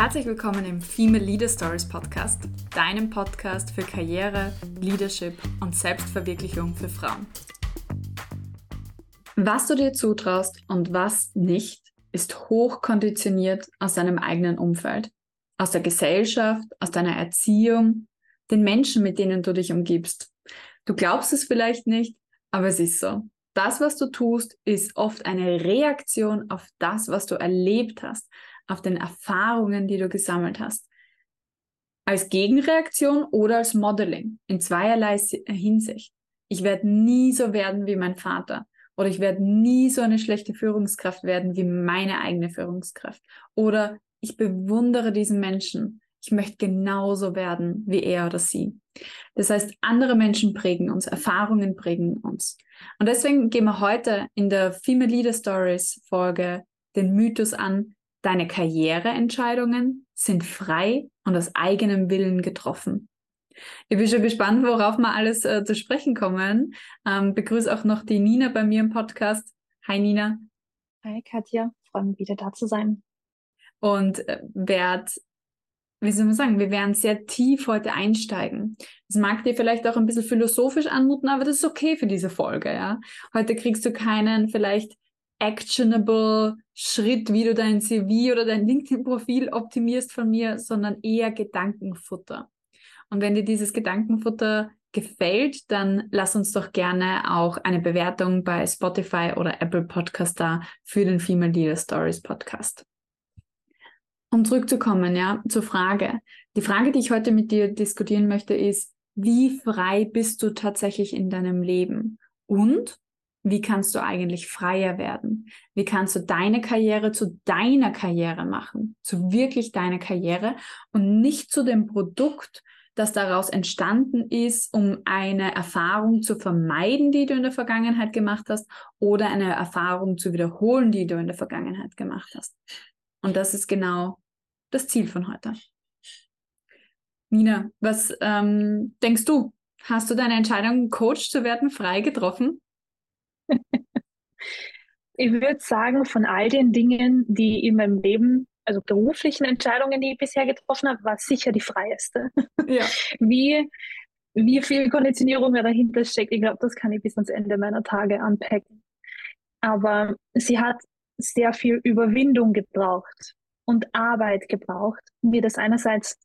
Herzlich willkommen im Female Leader Stories Podcast, deinem Podcast für Karriere, Leadership und Selbstverwirklichung für Frauen. Was du dir zutraust und was nicht, ist hochkonditioniert aus deinem eigenen Umfeld, aus der Gesellschaft, aus deiner Erziehung, den Menschen, mit denen du dich umgibst. Du glaubst es vielleicht nicht, aber es ist so. Das, was du tust, ist oft eine Reaktion auf das, was du erlebt hast, auf den Erfahrungen, die du gesammelt hast. Als Gegenreaktion oder als Modeling in zweierlei Hinsicht. Ich werde nie so werden wie mein Vater oder ich werde nie so eine schlechte Führungskraft werden wie meine eigene Führungskraft oder ich bewundere diesen Menschen. Ich möchte genauso werden wie er oder sie. Das heißt, andere Menschen prägen uns, Erfahrungen prägen uns. Und deswegen gehen wir heute in der Female Leader Stories Folge den Mythos an, Deine Karriereentscheidungen sind frei und aus eigenem Willen getroffen. Ich bin schon gespannt, worauf wir alles äh, zu sprechen kommen. Ähm, begrüße auch noch die Nina bei mir im Podcast. Hi Nina. Hi Katja, freue mich wieder da zu sein. Und äh, werd, wie soll man sagen, wir werden sehr tief heute einsteigen. Das mag dir vielleicht auch ein bisschen philosophisch anmuten, aber das ist okay für diese Folge, ja. Heute kriegst du keinen vielleicht actionable Schritt, wie du dein CV oder dein LinkedIn-Profil optimierst von mir, sondern eher Gedankenfutter. Und wenn dir dieses Gedankenfutter gefällt, dann lass uns doch gerne auch eine Bewertung bei Spotify oder Apple Podcast da für den Female Leader Stories Podcast. Um zurückzukommen, ja, zur Frage. Die Frage, die ich heute mit dir diskutieren möchte, ist, wie frei bist du tatsächlich in deinem Leben? Und wie kannst du eigentlich freier werden? Wie kannst du deine Karriere zu deiner Karriere machen? Zu wirklich deiner Karriere und nicht zu dem Produkt, das daraus entstanden ist, um eine Erfahrung zu vermeiden, die du in der Vergangenheit gemacht hast, oder eine Erfahrung zu wiederholen, die du in der Vergangenheit gemacht hast. Und das ist genau das Ziel von heute. Nina, was ähm, denkst du? Hast du deine Entscheidung, Coach zu werden, frei getroffen? Ich würde sagen, von all den Dingen, die in meinem Leben, also beruflichen Entscheidungen, die ich bisher getroffen habe, war sicher die freieste. Ja. Wie, wie viel Konditionierung da dahinter steckt, ich glaube, das kann ich bis ans Ende meiner Tage anpacken. Aber sie hat sehr viel Überwindung gebraucht und Arbeit gebraucht, mir das einerseits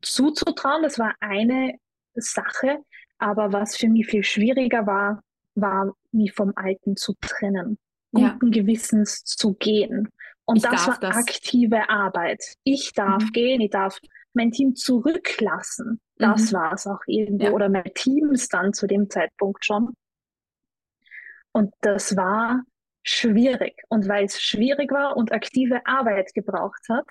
zuzutrauen, das war eine Sache, aber was für mich viel schwieriger war, war, mich vom Alten zu trennen, ja. guten Gewissens zu gehen. Und ich das war das. aktive Arbeit. Ich darf mhm. gehen, ich darf mein Team zurücklassen. Das mhm. war es auch irgendwo. Ja. Oder mein Teams dann zu dem Zeitpunkt schon. Und das war schwierig. Und weil es schwierig war und aktive Arbeit gebraucht hat,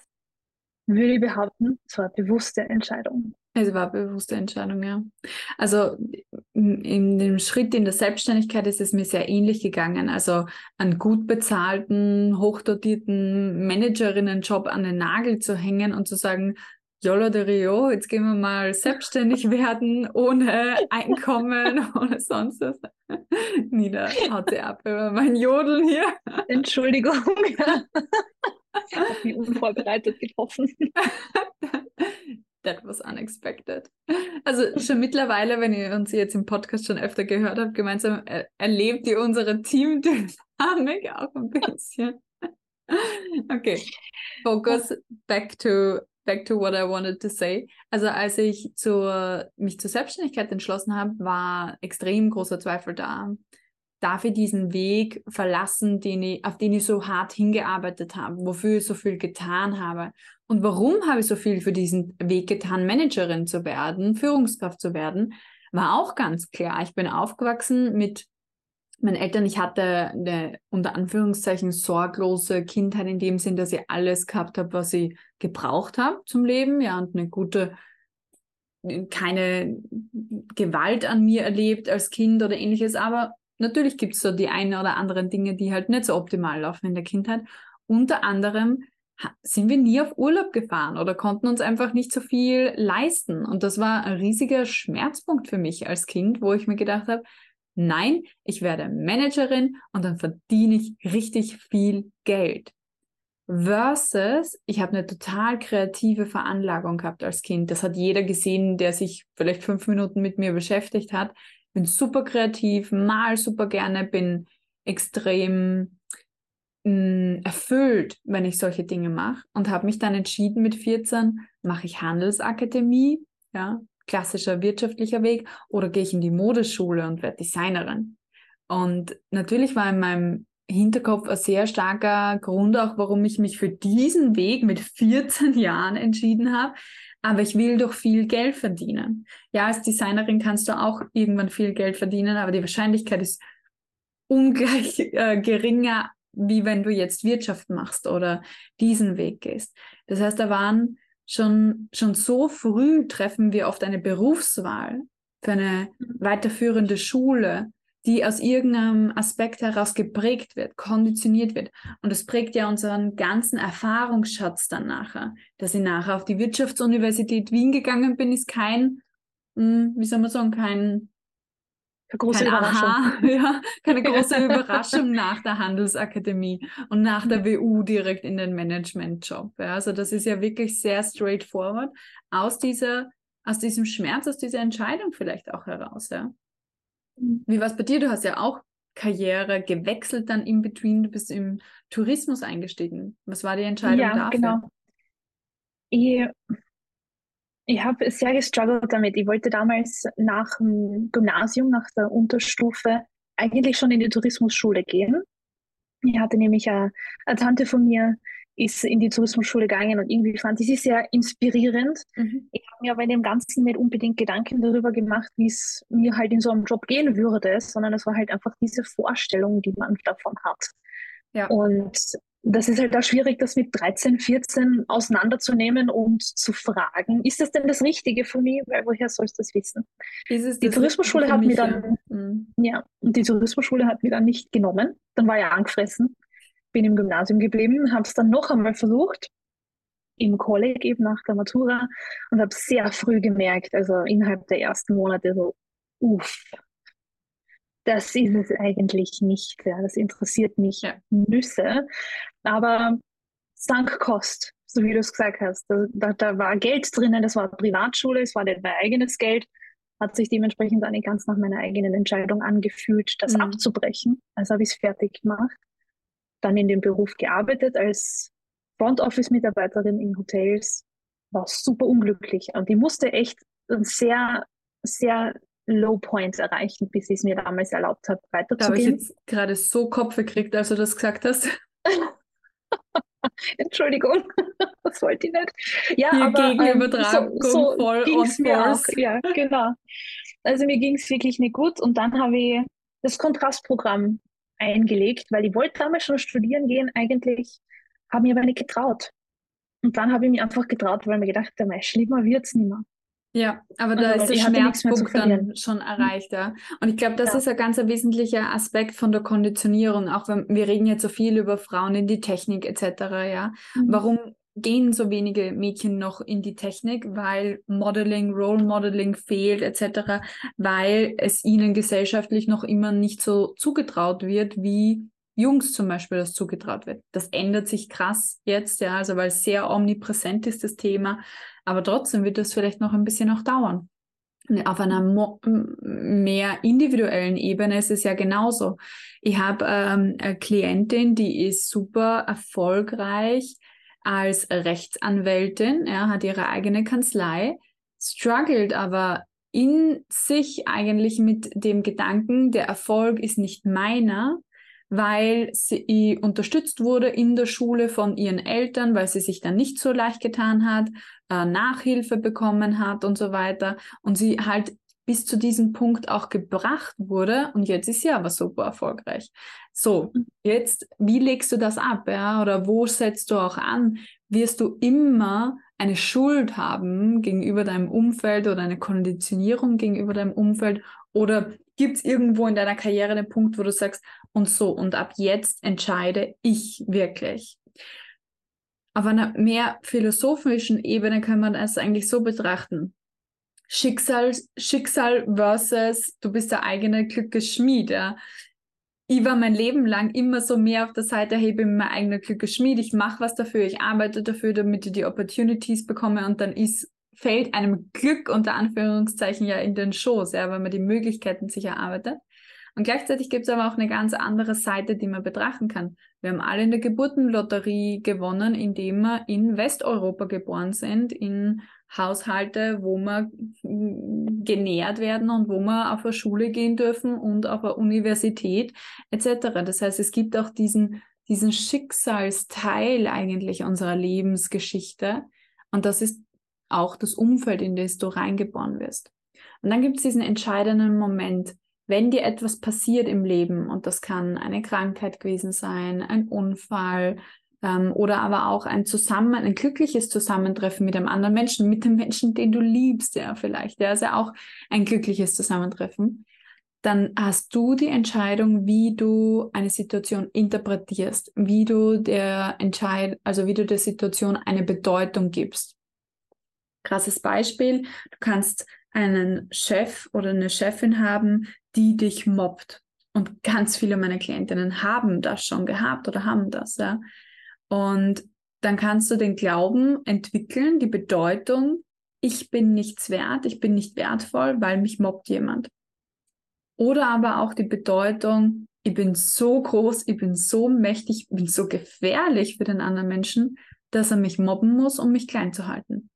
würde ich behaupten, es war eine bewusste Entscheidung. Es war eine bewusste Entscheidung, ja. Also in dem Schritt in der Selbstständigkeit ist es mir sehr ähnlich gegangen. Also einen gut bezahlten, hochdotierten Managerinnenjob an den Nagel zu hängen und zu sagen, Yola de Rio, jetzt gehen wir mal selbstständig werden, ohne Einkommen, ohne sonst was. Nina haut sie ab über mein Jodeln hier. Entschuldigung. Ich habe mich unvorbereitet getroffen. That was unexpected. Also schon mittlerweile, wenn ihr uns jetzt im Podcast schon öfter gehört habt, gemeinsam er erlebt ihr unsere Teamdynamik auch ein bisschen. Okay, focus back to back to what I wanted to say. Also als ich zur, mich zur Selbstständigkeit entschlossen habe, war extrem großer Zweifel da darf ich diesen Weg verlassen, den ich, auf den ich so hart hingearbeitet habe, wofür ich so viel getan habe. Und warum habe ich so viel für diesen Weg getan, Managerin zu werden, Führungskraft zu werden, war auch ganz klar. Ich bin aufgewachsen mit meinen Eltern. Ich hatte eine unter Anführungszeichen sorglose Kindheit in dem Sinn, dass ich alles gehabt habe, was ich gebraucht habe zum Leben, ja, und eine gute keine Gewalt an mir erlebt als Kind oder ähnliches, aber Natürlich gibt es so die einen oder anderen Dinge, die halt nicht so optimal laufen in der Kindheit. Unter anderem sind wir nie auf Urlaub gefahren oder konnten uns einfach nicht so viel leisten. Und das war ein riesiger Schmerzpunkt für mich als Kind, wo ich mir gedacht habe, nein, ich werde Managerin und dann verdiene ich richtig viel Geld. versus ich habe eine total kreative Veranlagung gehabt als Kind. Das hat jeder gesehen, der sich vielleicht fünf Minuten mit mir beschäftigt hat. Bin super kreativ, mal super gerne, bin extrem mh, mm, erfüllt, wenn ich solche Dinge mache und habe mich dann entschieden mit 14, mache ich Handelsakademie, ja, klassischer wirtschaftlicher Weg, oder gehe ich in die Modeschule und werde Designerin. Und natürlich war in meinem Hinterkopf ein sehr starker Grund auch, warum ich mich für diesen Weg mit 14 Jahren entschieden habe. Aber ich will doch viel Geld verdienen. Ja, als Designerin kannst du auch irgendwann viel Geld verdienen, aber die Wahrscheinlichkeit ist ungleich äh, geringer, wie wenn du jetzt Wirtschaft machst oder diesen Weg gehst. Das heißt, da waren schon, schon so früh treffen wir oft eine Berufswahl für eine mhm. weiterführende Schule, die aus irgendeinem Aspekt heraus geprägt wird, konditioniert wird. Und das prägt ja unseren ganzen Erfahrungsschatz dann nachher. Dass ich nachher auf die Wirtschaftsuniversität Wien gegangen bin, ist kein, hm, wie soll man sagen, kein große kein Überraschung. Aha, ja, keine große Überraschung nach der Handelsakademie und nach der WU direkt in den Managementjob. Ja, also das ist ja wirklich sehr straightforward aus dieser, aus diesem Schmerz, aus dieser Entscheidung vielleicht auch heraus. Ja. Wie war es bei dir? Du hast ja auch Karriere gewechselt dann in between. Du bist im Tourismus eingestiegen. Was war die Entscheidung ja, dafür? Genau. Ich, ich habe sehr gestruggelt damit. Ich wollte damals nach dem Gymnasium, nach der Unterstufe, eigentlich schon in die Tourismusschule gehen. Ich hatte nämlich eine, eine Tante von mir, ist in die Tourismusschule gegangen und irgendwie fand ich sie sehr inspirierend. Mhm. Ich habe mir aber in dem Ganzen nicht unbedingt Gedanken darüber gemacht, wie es mir halt in so einem Job gehen würde, sondern es war halt einfach diese Vorstellung, die man davon hat. Ja. Und das ist halt auch schwierig, das mit 13, 14 auseinanderzunehmen und zu fragen, ist das denn das Richtige für mich? Weil woher sollst du das wissen? die Tourismusschule hat mich dann, mhm. ja, und die Tourismusschule hat mich dann nicht genommen. Dann war ich angefressen bin im Gymnasium geblieben, habe es dann noch einmal versucht, im College eben nach der Matura und habe sehr früh gemerkt, also innerhalb der ersten Monate so, uff, das ist es eigentlich nicht. Ja, das interessiert mich ja. Nüsse. Aber sank Kost, so wie du es gesagt hast. Da, da, da, war Geld drinnen, das war Privatschule, es war nicht mein eigenes Geld. Hat sich dementsprechend auch nicht ganz nach meiner eigenen Entscheidung angefühlt, das mhm. abzubrechen. Also habe ich es fertig gemacht dann in dem Beruf gearbeitet als Front Office Mitarbeiterin in Hotels, war super unglücklich und ich musste echt einen sehr, sehr Low Point erreichen, bis ich es mir damals erlaubt habe, weiterzugehen. Da habe ich jetzt gerade so Kopf gekriegt, als du das gesagt hast. Entschuldigung, das wollte ich nicht. Ja, Hier aber Gegenübertragung ähm, so, so voll ging es mir auch. Ja, genau. Also mir ging es wirklich nicht gut und dann habe ich das Kontrastprogramm eingelegt, weil ich wollte damals schon studieren gehen eigentlich, habe mir aber nicht getraut. Und dann habe ich mich einfach getraut, weil mir gedacht habe, schlimmer wird es nicht mehr. Ja, aber da also, ist der Schmerzpunkt dann schon erreicht, ja. Und ich glaube, das ja. ist ein ganz wesentlicher Aspekt von der Konditionierung, auch wenn wir reden jetzt so viel über Frauen in die Technik etc., ja. Mhm. Warum gehen so wenige Mädchen noch in die Technik, weil Modeling, Role Modeling fehlt etc., weil es ihnen gesellschaftlich noch immer nicht so zugetraut wird, wie Jungs zum Beispiel das zugetraut wird. Das ändert sich krass jetzt, ja, also weil sehr omnipräsent ist, das Thema, aber trotzdem wird das vielleicht noch ein bisschen noch dauern. Auf einer mehr individuellen Ebene ist es ja genauso. Ich habe ähm, eine Klientin, die ist super erfolgreich als Rechtsanwältin, ja, hat ihre eigene Kanzlei, struggelt aber in sich eigentlich mit dem Gedanken, der Erfolg ist nicht meiner, weil sie unterstützt wurde in der Schule von ihren Eltern, weil sie sich dann nicht so leicht getan hat, äh, Nachhilfe bekommen hat und so weiter. Und sie halt bis zu diesem Punkt auch gebracht wurde und jetzt ist sie aber super erfolgreich. So, mhm. jetzt, wie legst du das ab, ja? Oder wo setzt du auch an? Wirst du immer eine Schuld haben gegenüber deinem Umfeld oder eine Konditionierung gegenüber deinem Umfeld? Oder gibt es irgendwo in deiner Karriere den Punkt, wo du sagst, und so, und ab jetzt entscheide ich wirklich? Auf einer mehr philosophischen Ebene kann man es eigentlich so betrachten. Schicksal, Schicksal versus du bist der eigene Glückesschmied. Ja. ich war mein Leben lang immer so mehr auf der Seite, hey, ich bin mein eigener Glückesschmied, ich mache was dafür, ich arbeite dafür, damit ich die Opportunities bekomme und dann ist, fällt einem Glück unter Anführungszeichen ja in den Schoß, ja, weil man die Möglichkeiten sich erarbeitet. Und gleichzeitig gibt es aber auch eine ganz andere Seite, die man betrachten kann. Wir haben alle in der Geburtenlotterie gewonnen, indem wir in Westeuropa geboren sind, in Haushalte, wo wir genährt werden und wo wir auf eine Schule gehen dürfen und auf eine Universität etc. Das heißt, es gibt auch diesen, diesen Schicksalsteil eigentlich unserer Lebensgeschichte und das ist auch das Umfeld, in das du reingeboren wirst. Und dann gibt es diesen entscheidenden Moment, wenn dir etwas passiert im Leben, und das kann eine Krankheit gewesen sein, ein Unfall ähm, oder aber auch ein Zusammen, ein glückliches Zusammentreffen mit einem anderen Menschen, mit dem Menschen, den du liebst, ja, vielleicht, der ist ja auch ein glückliches Zusammentreffen, dann hast du die Entscheidung, wie du eine Situation interpretierst, wie du der Entscheid, also wie du der Situation eine Bedeutung gibst. Krasses Beispiel, du kannst einen Chef oder eine Chefin haben, die dich mobbt. Und ganz viele meiner Klientinnen haben das schon gehabt oder haben das, ja. Und dann kannst du den Glauben entwickeln, die Bedeutung, ich bin nichts wert, ich bin nicht wertvoll, weil mich mobbt jemand. Oder aber auch die Bedeutung, ich bin so groß, ich bin so mächtig, ich bin so gefährlich für den anderen Menschen, dass er mich mobben muss, um mich klein zu halten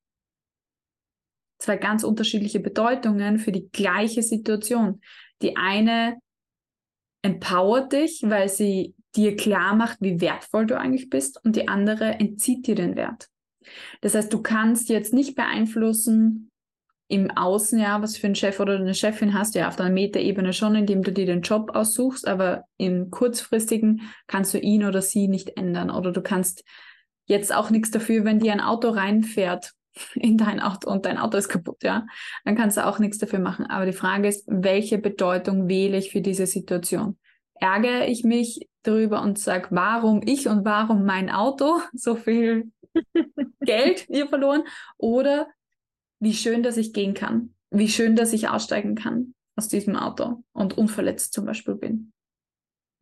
zwei ganz unterschiedliche Bedeutungen für die gleiche Situation. Die eine empowert dich, weil sie dir klar macht, wie wertvoll du eigentlich bist und die andere entzieht dir den Wert. Das heißt, du kannst jetzt nicht beeinflussen im Außen, ja, was für einen Chef oder eine Chefin hast, ja, auf der Metaebene schon, indem du dir den Job aussuchst, aber im kurzfristigen kannst du ihn oder sie nicht ändern oder du kannst jetzt auch nichts dafür, wenn dir ein Auto reinfährt in dein Auto und dein Auto ist kaputt, ja, dann kannst du auch nichts dafür machen. Aber die Frage ist, welche Bedeutung wähle ich für diese Situation? Ärgere ich mich darüber und sage, warum ich und warum mein Auto so viel Geld hier verloren? Oder wie schön, dass ich gehen kann, wie schön, dass ich aussteigen kann aus diesem Auto und unverletzt zum Beispiel bin.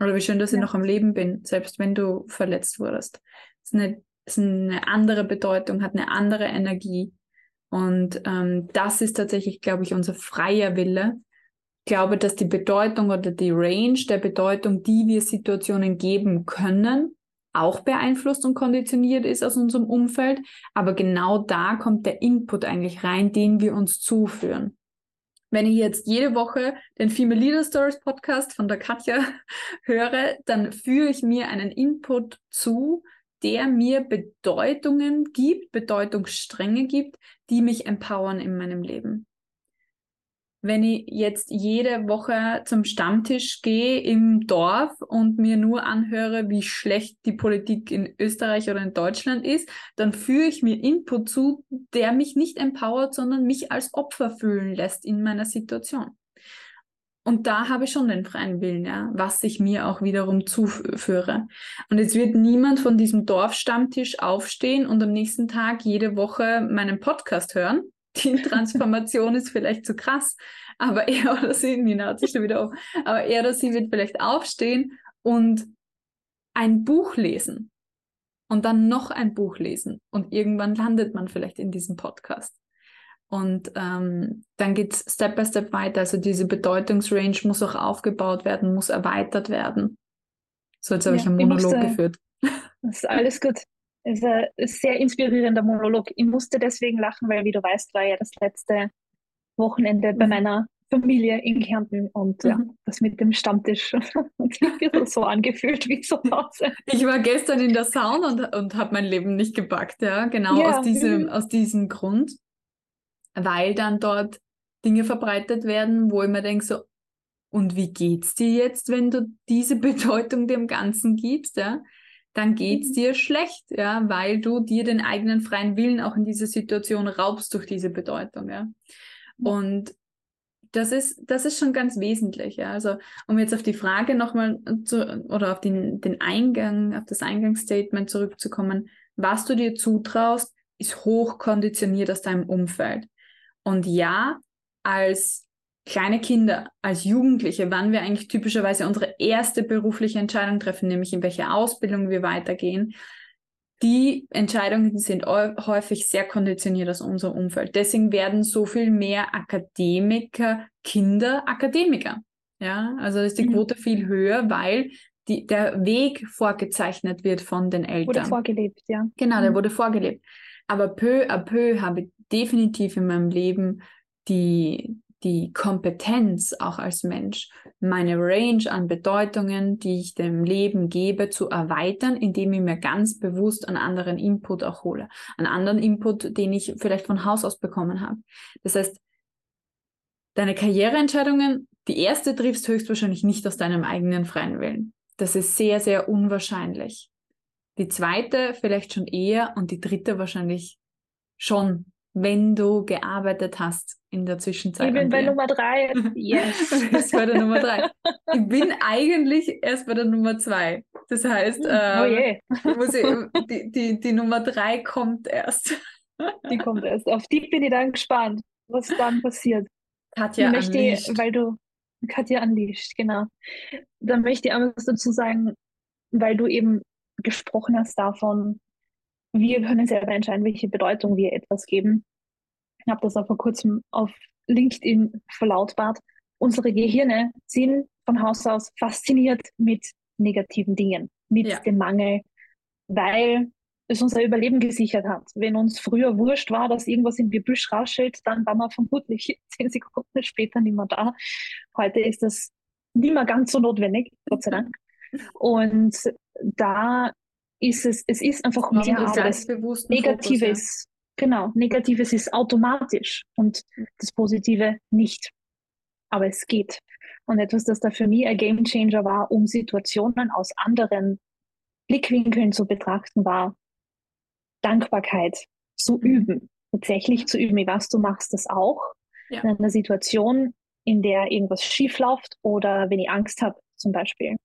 Oder wie schön, dass ja. ich noch am Leben bin, selbst wenn du verletzt wurdest. Das ist eine ist eine andere Bedeutung, hat eine andere Energie. Und ähm, das ist tatsächlich, glaube ich, unser freier Wille. Ich glaube, dass die Bedeutung oder die Range der Bedeutung, die wir Situationen geben können, auch beeinflusst und konditioniert ist aus unserem Umfeld. Aber genau da kommt der Input eigentlich rein, den wir uns zuführen. Wenn ich jetzt jede Woche den Female Leader Stories Podcast von der Katja höre, dann führe ich mir einen Input zu, der mir Bedeutungen gibt, Bedeutungsstränge gibt, die mich empowern in meinem Leben. Wenn ich jetzt jede Woche zum Stammtisch gehe im Dorf und mir nur anhöre, wie schlecht die Politik in Österreich oder in Deutschland ist, dann führe ich mir Input zu, der mich nicht empowert, sondern mich als Opfer fühlen lässt in meiner Situation. Und da habe ich schon den freien Willen, ja, was ich mir auch wiederum zuführe. Und jetzt wird niemand von diesem Dorfstammtisch aufstehen und am nächsten Tag jede Woche meinen Podcast hören. Die Transformation ist vielleicht zu krass, aber er oder sie, Nina hat sich schon wieder auf, aber er oder sie wird vielleicht aufstehen und ein Buch lesen und dann noch ein Buch lesen und irgendwann landet man vielleicht in diesem Podcast. Und ähm, dann geht es Step by Step weiter. Also diese Bedeutungsrange muss auch aufgebaut werden, muss erweitert werden. So, jetzt habe ja, ich einen Monolog musste, geführt. Das ist alles gut. Es ist ein sehr inspirierender Monolog. Ich musste deswegen lachen, weil, wie du weißt, war ja das letzte Wochenende bei mhm. meiner Familie in Kärnten und mhm. ja, das mit dem Stammtisch so angefühlt wie zu Hause. Ich war gestern in der Sauna und, und habe mein Leben nicht gepackt, ja, genau ja. Aus, diesem, mhm. aus diesem Grund weil dann dort Dinge verbreitet werden, wo ich mir denke, so, und wie geht's dir jetzt, wenn du diese Bedeutung dem Ganzen gibst, ja? Dann geht's mhm. dir schlecht, ja, weil du dir den eigenen freien Willen auch in dieser Situation raubst durch diese Bedeutung, ja. Und das ist, das ist schon ganz wesentlich, ja. Also, um jetzt auf die Frage nochmal zu, oder auf den, den Eingang, auf das Eingangsstatement zurückzukommen, was du dir zutraust, ist hoch konditioniert aus deinem Umfeld. Und ja, als kleine Kinder, als Jugendliche, wann wir eigentlich typischerweise unsere erste berufliche Entscheidung treffen, nämlich in welche Ausbildung wir weitergehen, die Entscheidungen sind häufig sehr konditioniert aus unserem Umfeld. Deswegen werden so viel mehr Akademiker, Kinder Akademiker. Ja, also ist die mhm. Quote viel höher, weil die, der Weg vorgezeichnet wird von den Eltern. Wurde vorgelebt, ja. Genau, der mhm. wurde vorgelebt. Aber peu à peu habe ich definitiv in meinem Leben die, die Kompetenz auch als Mensch, meine Range an Bedeutungen, die ich dem Leben gebe, zu erweitern, indem ich mir ganz bewusst einen anderen Input auch hole. Einen anderen Input, den ich vielleicht von Haus aus bekommen habe. Das heißt, deine Karriereentscheidungen, die erste triffst höchstwahrscheinlich nicht aus deinem eigenen freien Willen. Das ist sehr, sehr unwahrscheinlich. Die zweite vielleicht schon eher und die dritte wahrscheinlich schon wenn du gearbeitet hast in der Zwischenzeit. Ich bin bei Nummer drei. Yes. du bist bei der Nummer drei. Ich bin eigentlich erst bei der Nummer zwei. Das heißt, äh, oh je. Ich, die, die, die Nummer drei kommt erst. Die kommt erst. Auf die bin ich dann gespannt, was dann passiert. Katja möchte, Unleashed. Weil du, Katja Unleashed, genau. Dann möchte ich auch was dazu sagen, weil du eben gesprochen hast davon, wir können selber entscheiden, welche Bedeutung wir etwas geben. Ich habe das auch vor kurzem auf LinkedIn verlautbart. Unsere Gehirne sind von Haus aus fasziniert mit negativen Dingen, mit ja. dem Mangel, weil es unser Überleben gesichert hat. Wenn uns früher wurscht war, dass irgendwas im Gebüsch rausschält, dann waren wir vermutlich zehn Sekunden später nicht mehr da. Heute ist das nicht mehr ganz so notwendig, Gott sei Dank. Und da ist es, es ist einfach mehr, aber das Negative ist, genau, Negatives ist automatisch und das Positive nicht. Aber es geht. Und etwas, das da für mich ein Game Changer war, um Situationen aus anderen Blickwinkeln zu betrachten, war Dankbarkeit zu mhm. üben. Tatsächlich zu üben. Ich weiß, du machst das auch. Ja. In einer Situation, in der irgendwas schief läuft oder wenn ich Angst habe, zum Beispiel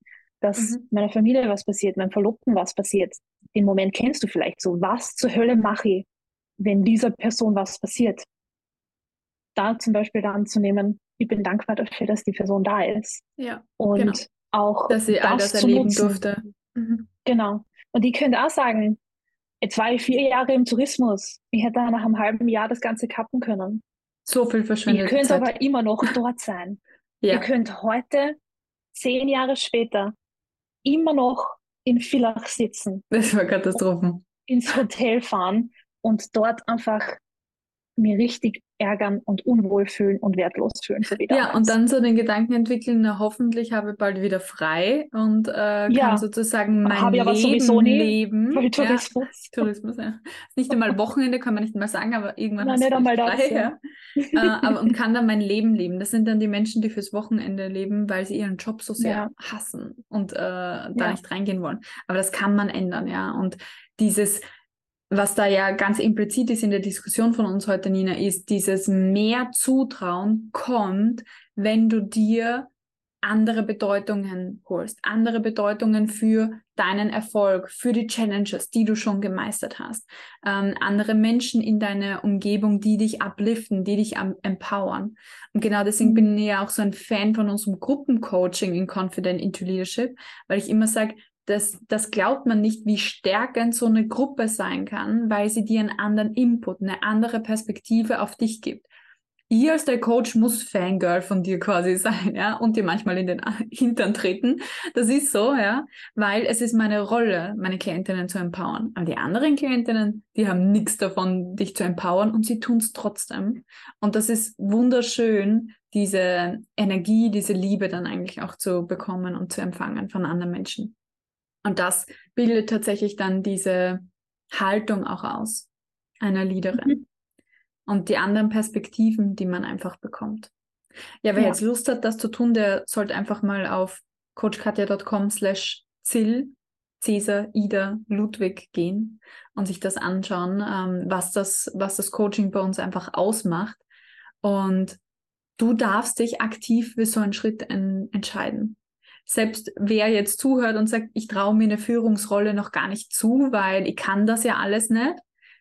dass mhm. meiner Familie was passiert, meinem Verlobten was passiert. Den Moment kennst du vielleicht so. Was zur Hölle mache ich, wenn dieser Person was passiert? Da zum Beispiel dann zu nehmen, ich bin dankbar dafür, dass die Person da ist. Ja. Und genau. auch dass sie all das erleben nutzen. durfte. Mhm. Genau. Und die könnte auch sagen, jetzt war ich vier Jahre im Tourismus. Ich hätte nach einem halben Jahr das Ganze kappen können. So viel verschwendet. Ihr könnt aber immer noch dort sein. ja. Ihr könnt heute, zehn Jahre später, immer noch in Villach sitzen. Das war Katastrophen. Ins Hotel fahren und dort einfach mir richtig ärgern und unwohl fühlen und wertlos fühlen. So ja, und dann so den Gedanken entwickeln, na, hoffentlich habe ich bald wieder frei und äh, kann ja. sozusagen mein habe Leben sowieso nie, leben. Weil Tourismus. Ja, Tourismus, ja. Nicht einmal Wochenende kann man nicht mal sagen, aber irgendwann Nein, nicht einmal frei, das, ja. äh, aber, und kann dann mein Leben leben. Das sind dann die Menschen, die fürs Wochenende leben, weil sie ihren Job so sehr ja. hassen und äh, da nicht reingehen wollen. Aber das kann man ändern, ja. Und dieses was da ja ganz implizit ist in der Diskussion von uns heute, Nina, ist, dieses mehr Zutrauen kommt, wenn du dir andere Bedeutungen holst, andere Bedeutungen für deinen Erfolg, für die Challenges, die du schon gemeistert hast, ähm, andere Menschen in deiner Umgebung, die dich upliften, die dich empowern. Und genau deswegen mhm. bin ich ja auch so ein Fan von unserem Gruppencoaching in Confident into Leadership, weil ich immer sage, das, das glaubt man nicht, wie stärkend so eine Gruppe sein kann, weil sie dir einen anderen Input, eine andere Perspektive auf dich gibt. Ihr als der Coach muss Fangirl von dir quasi sein, ja, und dir manchmal in den Hintern treten. Das ist so, ja, weil es ist meine Rolle, meine Klientinnen zu empowern. Aber die anderen Klientinnen, die haben nichts davon, dich zu empowern und sie tun es trotzdem. Und das ist wunderschön, diese Energie, diese Liebe dann eigentlich auch zu bekommen und zu empfangen von anderen Menschen. Und das bildet tatsächlich dann diese Haltung auch aus einer Leaderin. Mhm. Und die anderen Perspektiven, die man einfach bekommt. Ja, wer ja. jetzt Lust hat, das zu tun, der sollte einfach mal auf coachkatja.com slash Zill, Cäsar, Ida, Ludwig gehen und sich das anschauen, ähm, was, das, was das Coaching bei uns einfach ausmacht. Und du darfst dich aktiv für so einen Schritt en entscheiden selbst wer jetzt zuhört und sagt, ich traue mir eine Führungsrolle noch gar nicht zu, weil ich kann das ja alles nicht.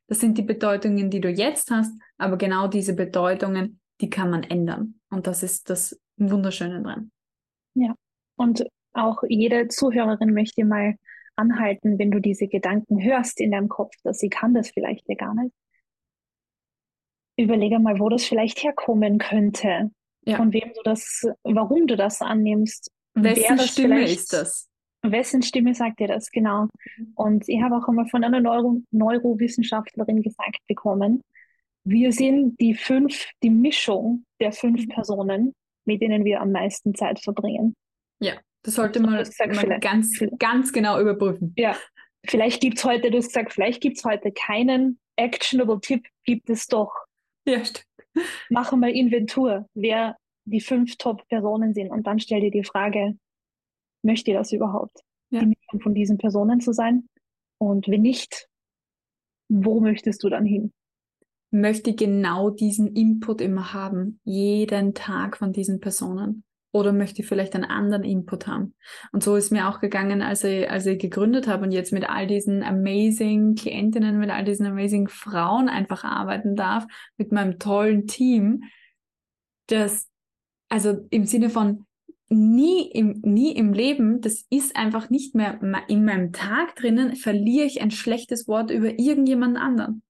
Das sind die Bedeutungen, die du jetzt hast, aber genau diese Bedeutungen die kann man ändern. Und das ist das Wunderschöne dran. Ja, und auch jede Zuhörerin möchte mal anhalten, wenn du diese Gedanken hörst in deinem Kopf, dass sie kann das vielleicht ja gar nicht. Überlege mal, wo das vielleicht herkommen könnte. Ja. Von wem du das, warum du das annimmst. Wessen das Stimme ist das? Wessen Stimme sagt dir das, genau. Und ich habe auch einmal von einer Neuro Neurowissenschaftlerin gesagt bekommen, wir sind die fünf, die Mischung der fünf mhm. Personen, mit denen wir am meisten Zeit verbringen. Ja, das sollte man, gesagt, man ganz, ganz genau überprüfen. Ja, vielleicht gibt es heute, du hast gesagt, vielleicht gibt es heute keinen actionable Tipp, gibt es doch. Ja, stimmt. Mache mal Inventur, wer die fünf Top-Personen sind und dann stell dir die Frage, möchte ihr das überhaupt? Ja. Die von diesen Personen zu sein? Und wenn nicht, wo möchtest du dann hin? Möchte genau diesen Input immer haben, jeden Tag von diesen Personen? Oder möchte ich vielleicht einen anderen Input haben? Und so ist mir auch gegangen, als ich, als ich gegründet habe und jetzt mit all diesen amazing Klientinnen, mit all diesen amazing Frauen einfach arbeiten darf, mit meinem tollen Team, dass, also im Sinne von, nie im, nie im Leben, das ist einfach nicht mehr in meinem Tag drinnen, verliere ich ein schlechtes Wort über irgendjemanden anderen.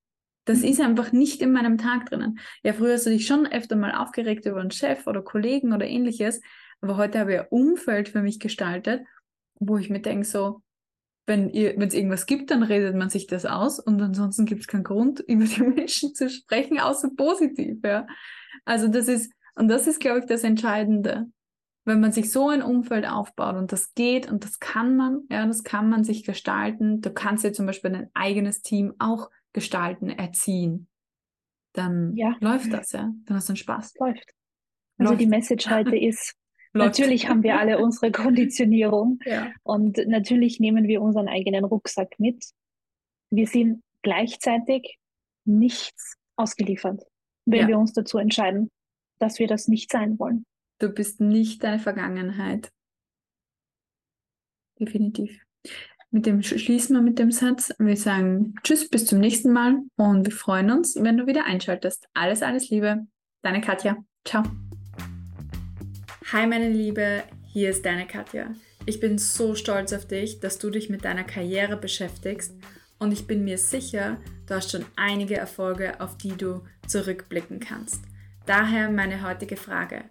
Das ist einfach nicht in meinem Tag drinnen. Ja, früher hast du dich schon öfter mal aufgeregt über einen Chef oder Kollegen oder ähnliches, aber heute habe ich ein Umfeld für mich gestaltet, wo ich mir denke, so, wenn es irgendwas gibt, dann redet man sich das aus und ansonsten gibt es keinen Grund, über die Menschen zu sprechen, außer positiv. Ja. Also das ist, und das ist, glaube ich, das Entscheidende. Wenn man sich so ein Umfeld aufbaut und das geht und das kann man, ja, das kann man sich gestalten. Du kannst dir zum Beispiel ein eigenes Team auch gestalten, erziehen, dann ja. läuft das, ja. Dann hast du einen Spaß. Läuft. Also läuft. die Message heute ist, natürlich haben wir alle unsere Konditionierung ja. und natürlich nehmen wir unseren eigenen Rucksack mit. Wir sind gleichzeitig nichts ausgeliefert, wenn ja. wir uns dazu entscheiden, dass wir das nicht sein wollen. Du bist nicht deine Vergangenheit. Definitiv mit dem schließen wir mit dem Satz. Wir sagen Tschüss, bis zum nächsten Mal und wir freuen uns, wenn du wieder einschaltest. Alles, alles Liebe. Deine Katja. Ciao. Hi, meine Liebe. Hier ist deine Katja. Ich bin so stolz auf dich, dass du dich mit deiner Karriere beschäftigst und ich bin mir sicher, du hast schon einige Erfolge, auf die du zurückblicken kannst. Daher meine heutige Frage.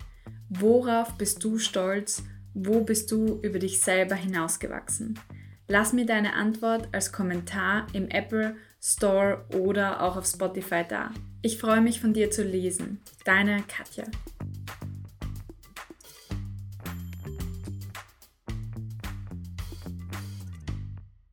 Worauf bist du stolz? Wo bist du über dich selber hinausgewachsen? Lass mir deine Antwort als Kommentar im Apple Store oder auch auf Spotify da. Ich freue mich von dir zu lesen. Deine Katja.